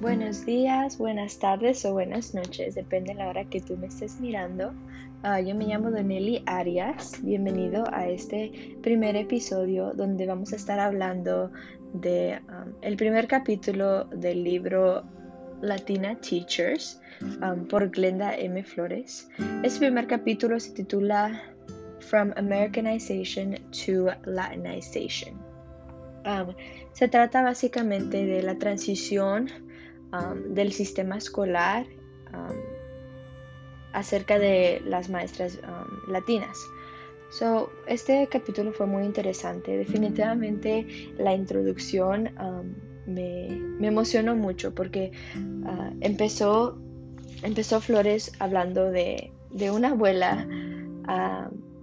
Buenos días, buenas tardes o buenas noches, depende de la hora que tú me estés mirando. Uh, yo me llamo Doneli Arias. Bienvenido a este primer episodio donde vamos a estar hablando de um, el primer capítulo del libro Latina Teachers um, por Glenda M. Flores. Este primer capítulo se titula From Americanization to Latinization. Um, se trata básicamente de la transición Del sistema escolar acerca de las maestras latinas. So, este capítulo fue muy interesante. Definitivamente la introducción me, emocionó mucho porque uh, empezó, empezó Flores hablando de, una abuela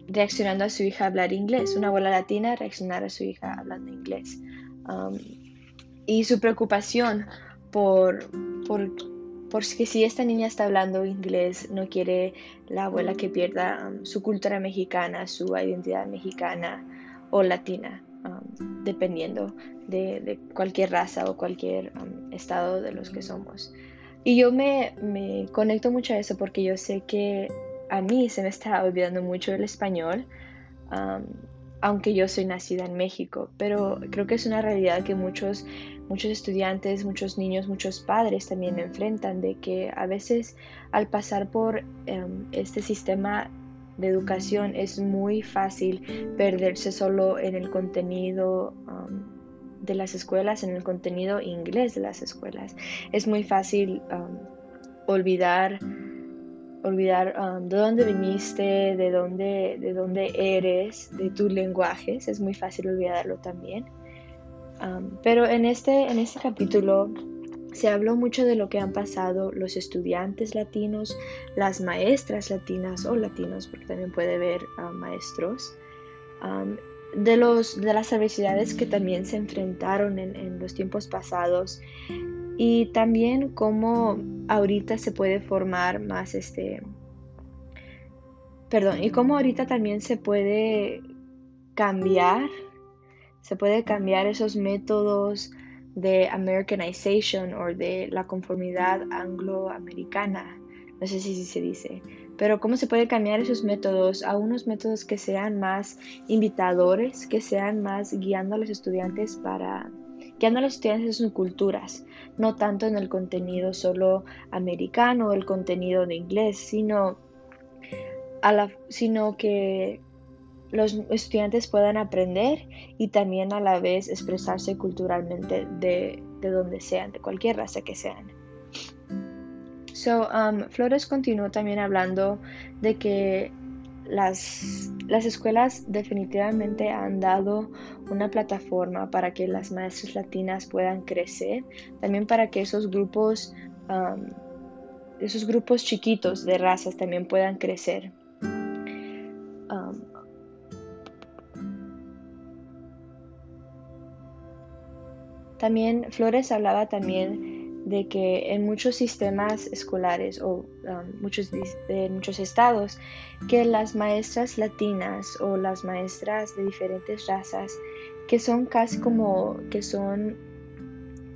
reaccionando a su hija hablar inglés, una abuela latina reaccionar a su hija hablando inglés. y su preocupación por, por, porque si esta niña está hablando inglés, no quiere la abuela que pierda um, su cultura mexicana, su identidad mexicana o latina, um, dependiendo de, cualquier raza o cualquier um, estado de los que somos. Y yo me, me, conecto mucho a eso porque yo sé que a mí se me está olvidando mucho el español, aunque yo soy nacida en México, pero creo que es una realidad que muchos muchos estudiantes, muchos niños, muchos padres también enfrentan de que a veces al pasar por em, este sistema de educación es muy fácil perderse solo en el contenido de las escuelas, en el contenido inglés de las escuelas. Es muy fácil olvidar olvidar de dónde viniste, de dónde, de dónde eres, de tus lenguajes. Es muy fácil olvidarlo también pero en este, en este capítulo se habló mucho de lo que han pasado los estudiantes latinos, las maestras latinas o latinos, porque también puede haber maestros, de, los, de las adversidades que también se enfrentaron en, en, los tiempos pasados y también cómo ahorita se puede formar más este, perdón, y cómo ahorita también se puede cambiar se puede cambiar esos métodos de Americanization o de la conformidad angloamericana. No sé si se dice. Pero cómo se puede cambiar esos métodos a unos métodos que sean más invitadores, que sean más guiando a los estudiantes para guiando a los estudiantes en sus culturas, no tanto en el contenido solo americano el contenido de inglés, sino, a la, sino que los estudiantes puedan aprender y también a la vez expresarse culturalmente de, donde sean, de cualquier raza que sean. So, um, Flores continuó también hablando de que las, las, escuelas definitivamente han dado una plataforma para que las maestras latinas puedan crecer, también para que esos grupos, um, esos grupos chiquitos de razas también puedan crecer. Um, También Flores hablaba también de que en muchos sistemas escolares o um, muchos, de muchos estados, que las maestras latinas o las maestras de diferentes razas, que son casi como, que son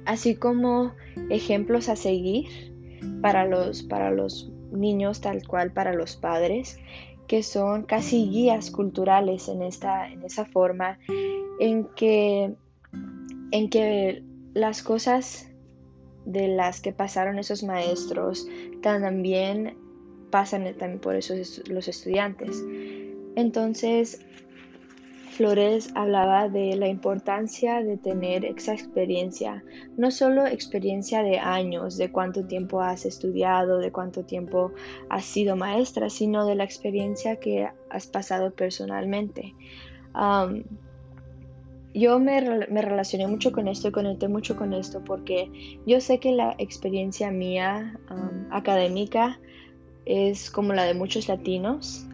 así como ejemplos a seguir para los, para los niños, tal cual para los padres, que son casi guías culturales en, esta, en esa forma, en que en que las cosas de las que pasaron esos maestros también pasan también por esos los estudiantes. Entonces, Flores hablaba de la importancia de tener esa experiencia, no solo experiencia de años, de cuánto tiempo has estudiado, de cuánto tiempo has sido maestra, sino de la experiencia que has pasado personalmente yo me, me, relacioné mucho con esto y conecté mucho con esto porque yo sé que la experiencia mía académica es como la de muchos latinos,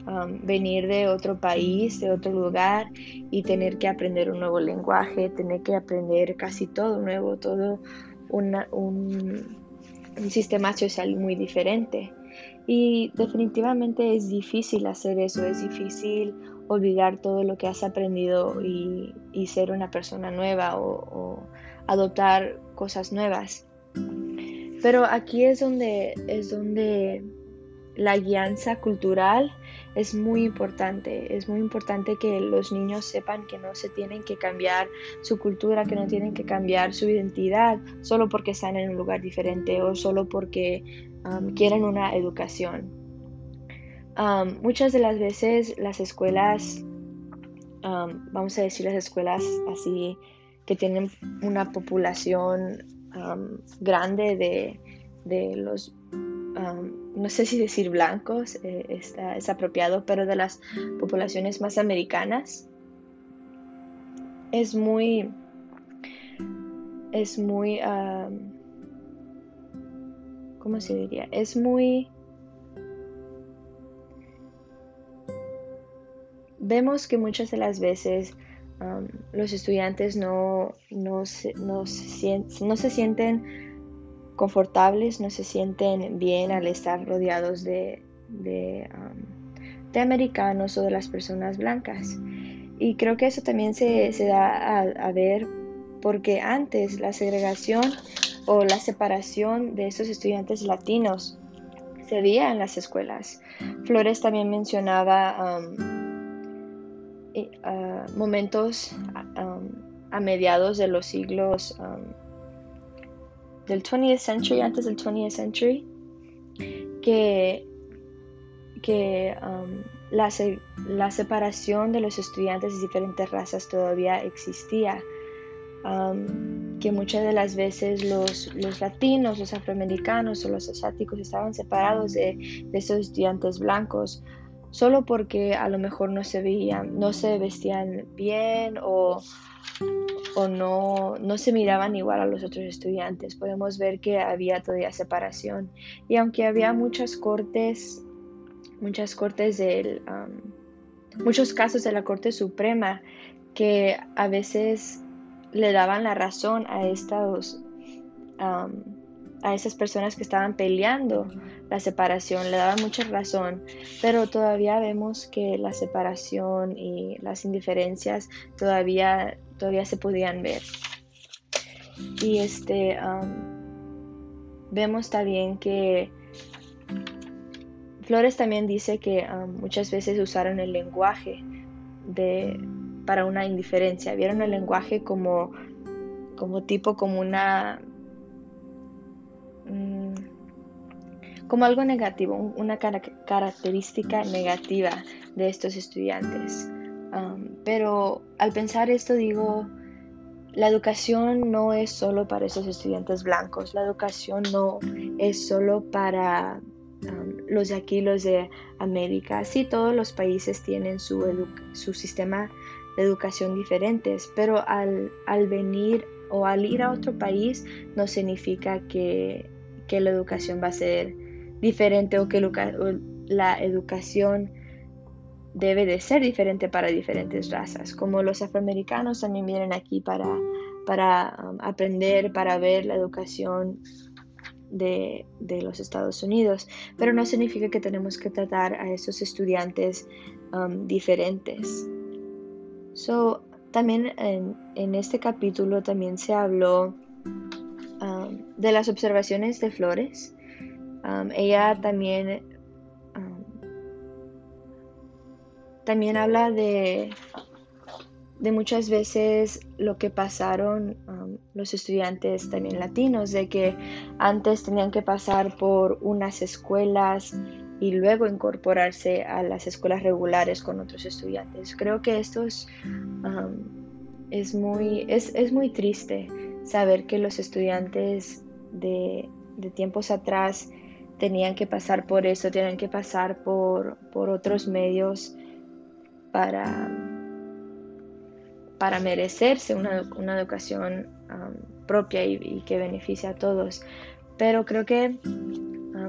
venir de otro país, de otro lugar y tener que aprender un nuevo lenguaje, tener que aprender casi todo nuevo, todo un, un sistema social muy diferente. Y definitivamente es difícil hacer eso, es difícil olvidar todo lo que has aprendido y, ser una persona nueva o, adoptar cosas nuevas. pero aquí es donde es donde la guianza cultural es muy importante. Es muy importante que los niños sepan que no se tienen que cambiar su cultura, que no tienen que cambiar su identidad solo porque están en un lugar diferente o solo porque um, quieren una educación. Muchas de las veces las escuelas, vamos a decir las escuelas así, que tienen una población grande de, de los no sé si decir blancos eh, está, es apropiado, pero de las poblaciones más americanas, es muy, es muy, ¿cómo se diría? Es muy, vemos que muchas de las veces los estudiantes no, no, no, no se sienten confortables, no se sienten bien al estar rodeados de, de, um, americanos o de las personas blancas. Y creo que eso también se, da a, ver porque antes la segregación o la separación de estos estudiantes latinos se veía en las escuelas. Flores también mencionaba um, uh, momentos um, a mediados de los siglos del 20th century, antes del 20th century, que, que um, la, la, separación de los estudiantes de diferentes razas todavía existía. Um, que muchas de las veces los, los, latinos, los afroamericanos o los asiáticos estaban separados de, de esos estudiantes blancos solo porque a lo mejor no se veían, no se vestían bien o o no, no se miraban igual a los otros estudiantes. Podemos ver que había todavía separación. Y aunque había muchas cortes, muchas cortes del, muchos casos de la Corte Suprema que a veces le daban la razón a estos, a esas personas que estaban peleando la separación, le daban mucha razón, pero todavía vemos que la separación y las indiferencias todavía todavía se podían ver. Y este vemos también que Flores también dice que muchas veces usaron el lenguaje de, para una indiferencia. Vieron el lenguaje como, como tipo, como una... Mm, como algo negativo, una característica negativa de estos estudiantes pero al pensar esto digo, la educación no es solo para esos estudiantes blancos, la educación no es solo para los de aquí, los de América. Sí, todos los países tienen su, su sistema de educación diferentes, pero al, al, venir o al ir a otro país no significa que, que la educación va a ser diferente o que la educación debe de ser diferente para diferentes razas, como los afroamericanos también vienen aquí para, para um, aprender, para ver la educación de, los Estados Unidos, pero no significa que tenemos que tratar a esos estudiantes um, diferentes. So, también en, este capítulo también se habló de las observaciones de Flores. ella también También habla de, de muchas veces lo que pasaron um, los estudiantes también latinos, de que antes tenían que pasar por unas escuelas y luego incorporarse a las escuelas regulares con otros estudiantes. Creo que esto es, um, es, muy, es, es, muy triste saber que los estudiantes de, tiempos atrás tenían que pasar por eso, tenían que pasar por, por otros medios para, para merecerse una, educación um, propia y, que beneficie a todos. Pero creo que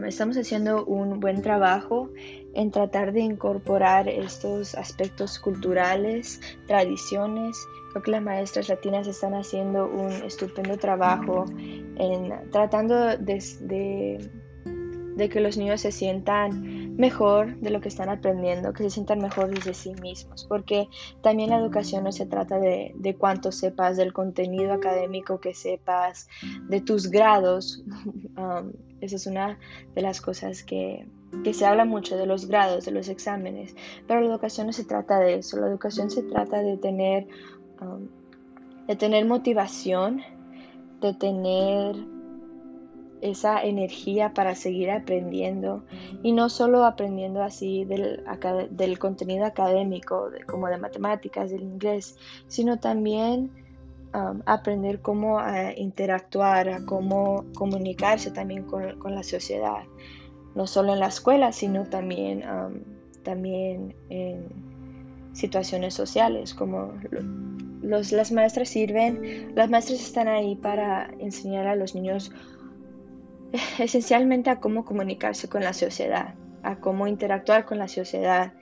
estamos haciendo un buen trabajo en tratar de incorporar estos aspectos culturales, tradiciones. Creo que las maestras latinas están haciendo un estupendo trabajo en tratando de, de que los niños se sientan mejor de lo que están aprendiendo, que se sientan mejor desde sí mismos, porque también la educación no se trata de, de cuánto sepas del contenido académico que sepas, de tus grados. Um, esa es una de las cosas que, que se habla mucho de los grados, de los exámenes, pero la educación no se trata de eso, la educación se trata de tener, um, de tener motivación, de tener esa energía para seguir aprendiendo y no solo aprendiendo así del, del contenido académico como de matemáticas, del inglés, sino también aprender cómo uh, interactuar, cómo comunicarse también con, la sociedad, no solo en la escuela, sino también, también en situaciones sociales, como los, las maestras sirven, las maestras están ahí para enseñar a los niños esencialmente a cómo comunicarse con la sociedad, a cómo interactuar con la sociedad,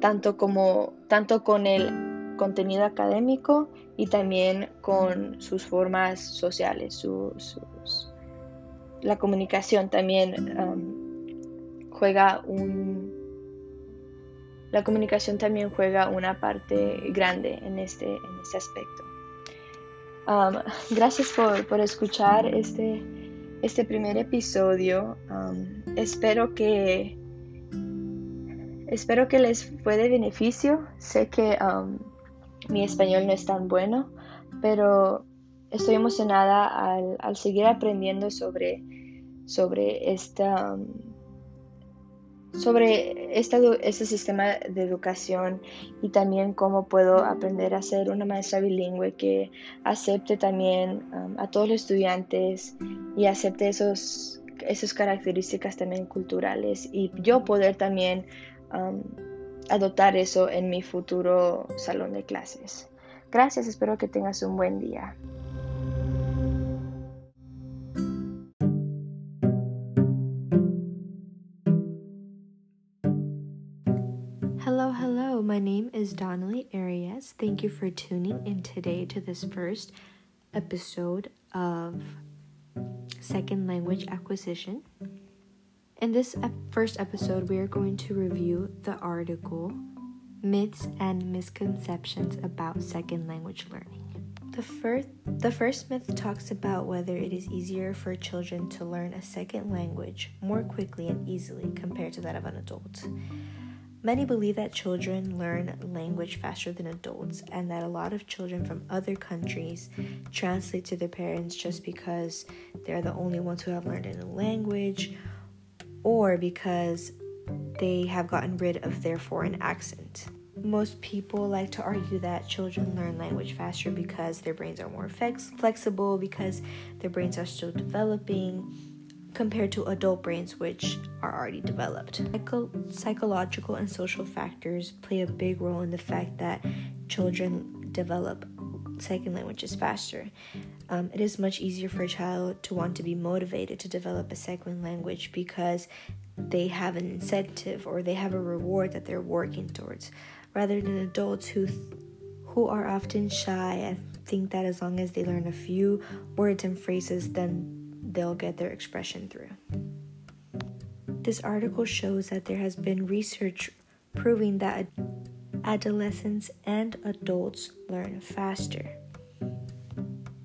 tanto, como, tanto con el contenido académico y también con sus formas sociales, la comunicación también um, juega un... La comunicación también juega una parte grande en este, en este aspecto. Um, gracias por, por escuchar este este primer episodio. Um, espero que espero que les fue de beneficio. Sé que um, mi español no es tan bueno, pero estoy emocionada al, seguir aprendiendo sobre, sobre esta um, sobre este sistema de educación y también cómo puedo aprender a ser una maestra bilingüe que acepte también um, a todos los estudiantes y acepte esos, esas características también culturales y yo poder también um, adoptar eso en mi futuro salón de clases. Gracias, espero que tengas un buen día. Hello, hello. My name is Donnelly Arias. Thank you for tuning in today to this first episode of Second Language Acquisition. In this first episode, we are going to review the article Myths and Misconceptions About Second Language Learning. The first, the first myth talks about whether it is easier for children to learn a second language more quickly and easily compared to that of an adult. Many believe that children learn language faster than adults, and that a lot of children from other countries translate to their parents just because they're the only ones who have learned a language, or because they have gotten rid of their foreign accent. Most people like to argue that children learn language faster because their brains are more flex- flexible, because their brains are still developing, compared to adult brains, which are already developed. Psycho- psychological and social factors play a big role in the fact that children develop second languages faster. Um, it is much easier for a child to want to be motivated to develop a second language because they have an incentive or they have a reward that they're working towards, rather than adults who th- who are often shy and think that as long as they learn a few words and phrases, then they'll get their expression through. This article shows that there has been research proving that adolescents and adults learn faster.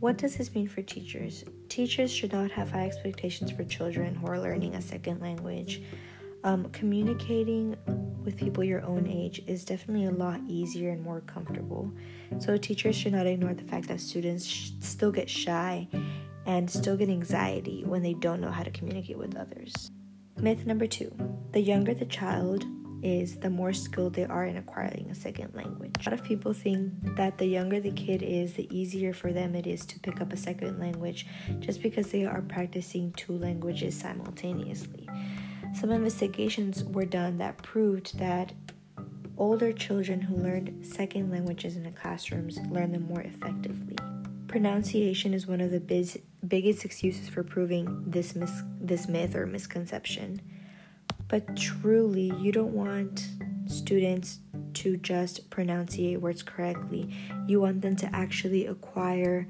What does this mean for teachers? Teachers should not have high expectations for children who are learning a second language. Um, communicating with people your own age is definitely a lot easier and more comfortable. So, teachers should not ignore the fact that students sh- still get shy and still get anxiety when they don't know how to communicate with others. Myth number two the younger the child is, the more skilled they are in acquiring a second language. A lot of people think that the younger the kid is, the easier for them it is to pick up a second language just because they are practicing two languages simultaneously. Some investigations were done that proved that older children who learned second languages in the classrooms learn them more effectively. Pronunciation is one of the biz- biggest excuses for proving this mis- this myth or misconception. But truly, you don't want students to just pronunciate words correctly. You want them to actually acquire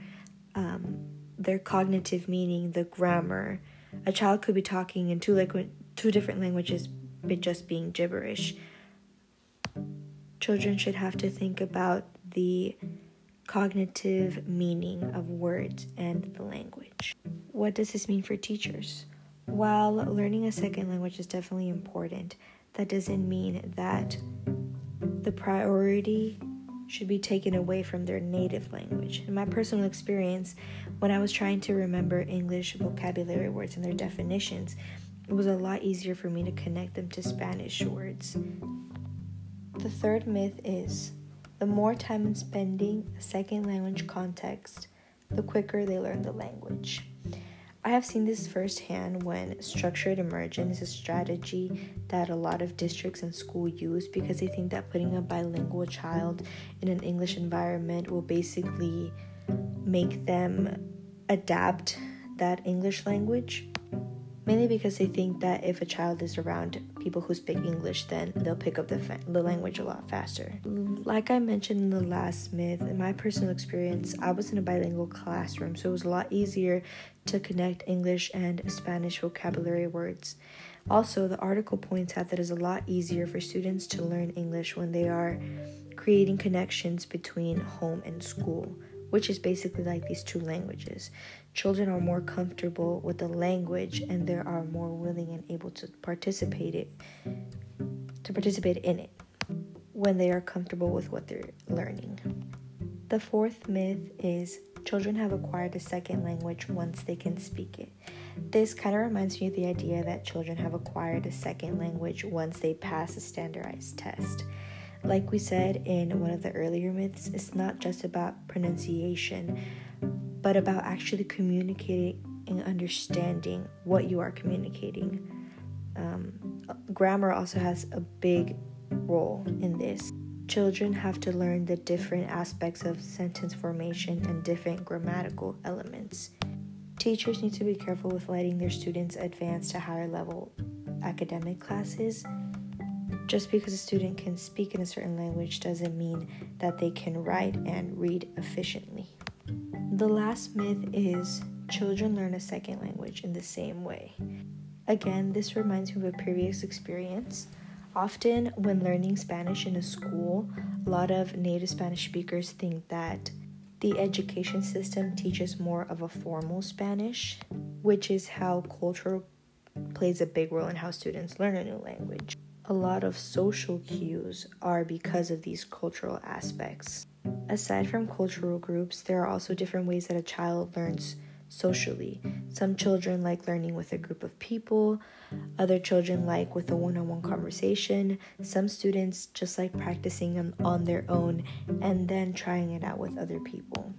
um, their cognitive meaning, the grammar. A child could be talking in two, two different languages but just being gibberish. Children should have to think about the cognitive meaning of words and the language. What does this mean for teachers? While learning a second language is definitely important, that doesn't mean that the priority should be taken away from their native language. In my personal experience, when I was trying to remember English vocabulary words and their definitions, it was a lot easier for me to connect them to Spanish words. The third myth is the more time in spending a second language context, the quicker they learn the language. I have seen this firsthand when structured immersion is a strategy that a lot of districts and schools use because they think that putting a bilingual child in an English environment will basically make them adapt that English language. Mainly because they think that if a child is around people who speak English, then they'll pick up the, fa- the language a lot faster. Like I mentioned in the last myth, in my personal experience, I was in a bilingual classroom, so it was a lot easier to connect English and Spanish vocabulary words. Also, the article points out that it's a lot easier for students to learn English when they are creating connections between home and school, which is basically like these two languages children are more comfortable with the language and they are more willing and able to participate it to participate in it when they are comfortable with what they're learning. The fourth myth is children have acquired a second language once they can speak it. This kind of reminds me of the idea that children have acquired a second language once they pass a standardized test. Like we said in one of the earlier myths, it's not just about pronunciation, but about actually communicating and understanding what you are communicating. Um, grammar also has a big role in this. Children have to learn the different aspects of sentence formation and different grammatical elements. Teachers need to be careful with letting their students advance to higher level academic classes. Just because a student can speak in a certain language doesn't mean that they can write and read efficiently. The last myth is children learn a second language in the same way. Again, this reminds me of a previous experience. Often, when learning Spanish in a school, a lot of native Spanish speakers think that the education system teaches more of a formal Spanish, which is how culture plays a big role in how students learn a new language. A lot of social cues are because of these cultural aspects. Aside from cultural groups, there are also different ways that a child learns socially. Some children like learning with a group of people, other children like with a one on one conversation. Some students just like practicing on their own and then trying it out with other people.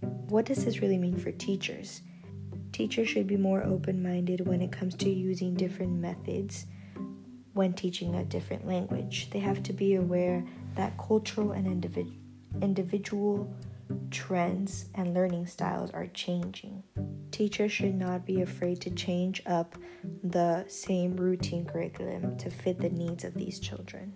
What does this really mean for teachers? Teachers should be more open minded when it comes to using different methods when teaching a different language. They have to be aware that cultural and individ- individual trends and learning styles are changing. Teachers should not be afraid to change up the same routine curriculum to fit the needs of these children.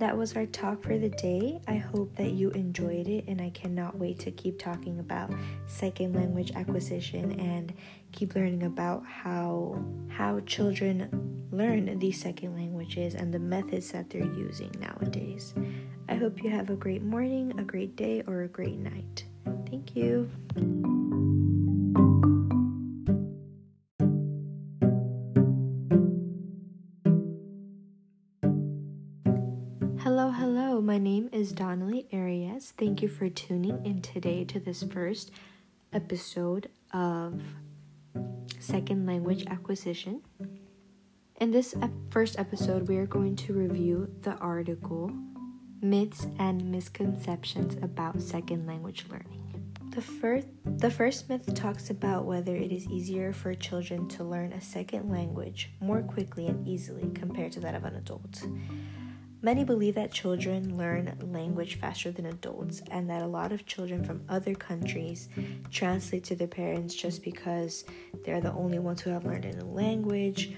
That was our talk for the day. I hope that you enjoyed it, and I cannot wait to keep talking about second language acquisition and keep learning about how how children learn these second languages and the methods that they're using nowadays. I hope you have a great morning, a great day, or a great night. Thank you. Thank you for tuning in today to this first episode of Second Language Acquisition. In this ep- first episode, we are going to review the article Myths and Misconceptions About Second Language Learning. The first, the first myth talks about whether it is easier for children to learn a second language more quickly and easily compared to that of an adult. Many believe that children learn language faster than adults, and that a lot of children from other countries translate to their parents just because they're the only ones who have learned a new language,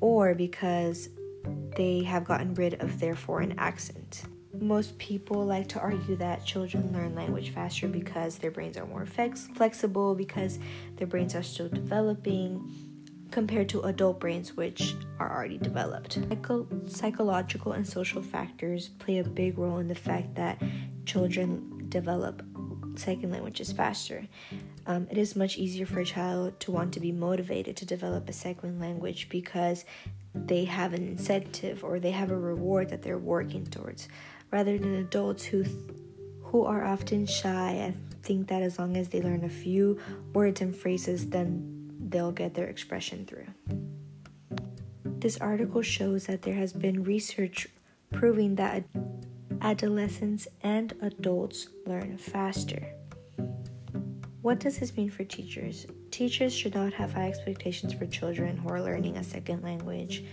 or because they have gotten rid of their foreign accent. Most people like to argue that children learn language faster because their brains are more flex- flexible, because their brains are still developing, compared to adult brains, which are already developed. Psycho- psychological and social factors play a big role in the fact that children develop second languages faster. Um, it is much easier for a child to want to be motivated to develop a second language because they have an incentive or they have a reward that they're working towards, rather than adults who who are often shy and think that as long as they learn a few words and phrases, then they'll get their expression through. This article shows that there has been research proving that adolescents and adults learn faster. What does this mean for teachers? Teachers should not have high expectations for children who are learning a second language.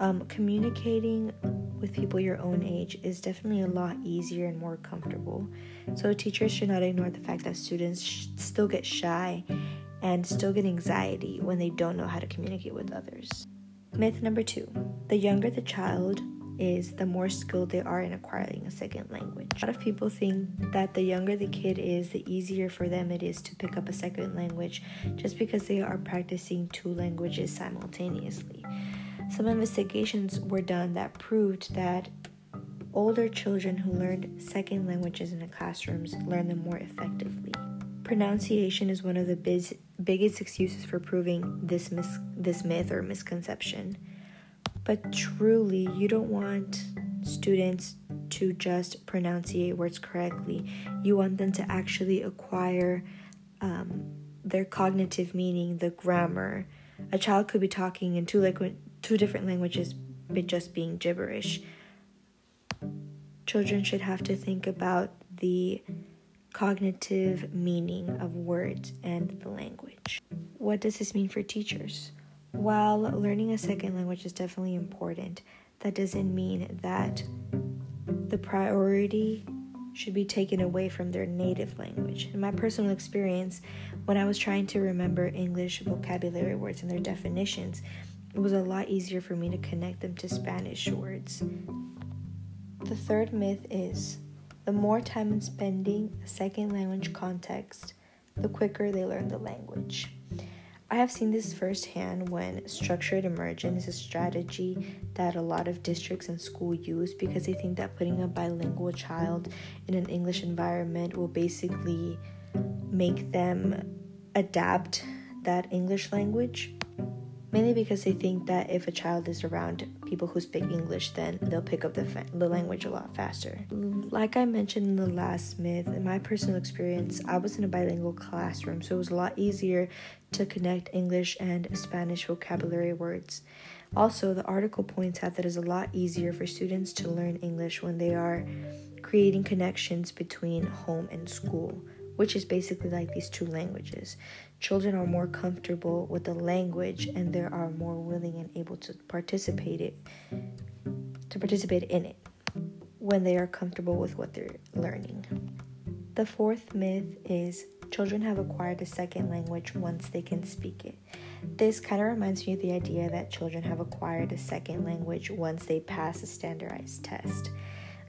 Um, communicating with people your own age is definitely a lot easier and more comfortable. So, teachers should not ignore the fact that students sh- still get shy and still get anxiety when they don't know how to communicate with others. Myth number two the younger the child is, the more skilled they are in acquiring a second language. A lot of people think that the younger the kid is, the easier for them it is to pick up a second language just because they are practicing two languages simultaneously. Some investigations were done that proved that older children who learned second languages in the classrooms learn them more effectively. Pronunciation is one of the biz- biggest excuses for proving this mis- this myth or misconception. But truly, you don't want students to just pronunciate words correctly. You want them to actually acquire um, their cognitive meaning, the grammar. A child could be talking in two two different languages, but just being gibberish. Children should have to think about the cognitive mm-hmm. meaning of words and the language. What does this mean for teachers? While learning a second language is definitely important, that doesn't mean that the priority should be taken away from their native language. In my personal experience, when I was trying to remember English vocabulary words and their definitions, it was a lot easier for me to connect them to Spanish words. The third myth is the more time spending a second language context, the quicker they learn the language. I have seen this firsthand when structured immersion is a strategy that a lot of districts and school use because they think that putting a bilingual child in an English environment will basically make them adapt that English language mainly because they think that if a child is around people who speak English, then they'll pick up the, fa- the language a lot faster. Like I mentioned in the last myth, in my personal experience, I was in a bilingual classroom, so it was a lot easier to connect English and Spanish vocabulary words. Also, the article points out that it's a lot easier for students to learn English when they are creating connections between home and school which is basically like these two languages. Children are more comfortable with the language and they are more willing and able to participate it to participate in it when they are comfortable with what they're learning. The fourth myth is children have acquired a second language once they can speak it. This kind of reminds me of the idea that children have acquired a second language once they pass a standardized test.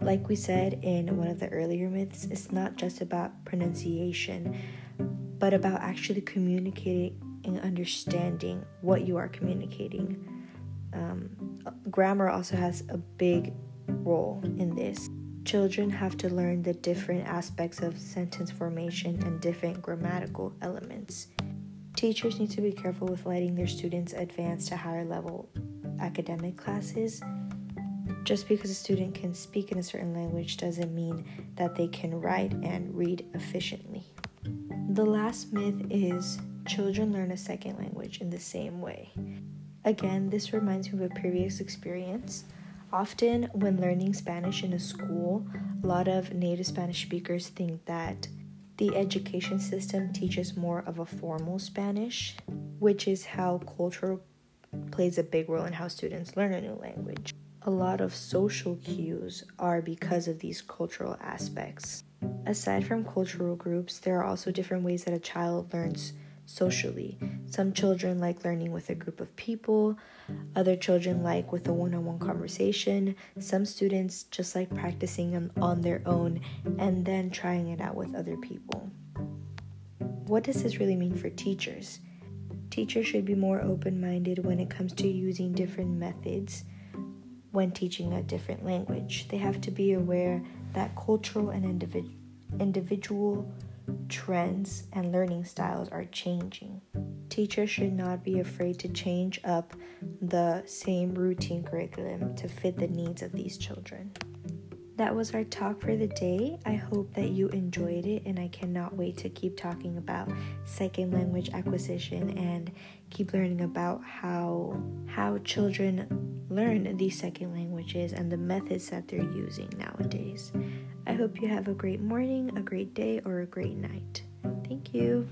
Like we said in one of the earlier myths, it's not just about pronunciation, but about actually communicating and understanding what you are communicating. Um, grammar also has a big role in this. Children have to learn the different aspects of sentence formation and different grammatical elements. Teachers need to be careful with letting their students advance to higher level academic classes just because a student can speak in a certain language doesn't mean that they can write and read efficiently. The last myth is children learn a second language in the same way. Again, this reminds me of a previous experience. Often, when learning Spanish in a school, a lot of native Spanish speakers think that the education system teaches more of a formal Spanish, which is how culture plays a big role in how students learn a new language a lot of social cues are because of these cultural aspects. Aside from cultural groups, there are also different ways that a child learns socially. Some children like learning with a group of people, other children like with a one on one conversation. Some students just like practicing on, on their own and then trying it out with other people. What does this really mean for teachers? Teachers should be more open minded when it comes to using different methods when teaching a different language. They have to be aware that cultural and individ- individual trends and learning styles are changing. Teachers should not be afraid to change up the same routine curriculum to fit the needs of these children. That was our talk for the day. I hope that you enjoyed it, and I cannot wait to keep talking about second language acquisition and keep learning about how how children learn these second languages and the methods that they're using nowadays. I hope you have a great morning, a great day, or a great night. Thank you.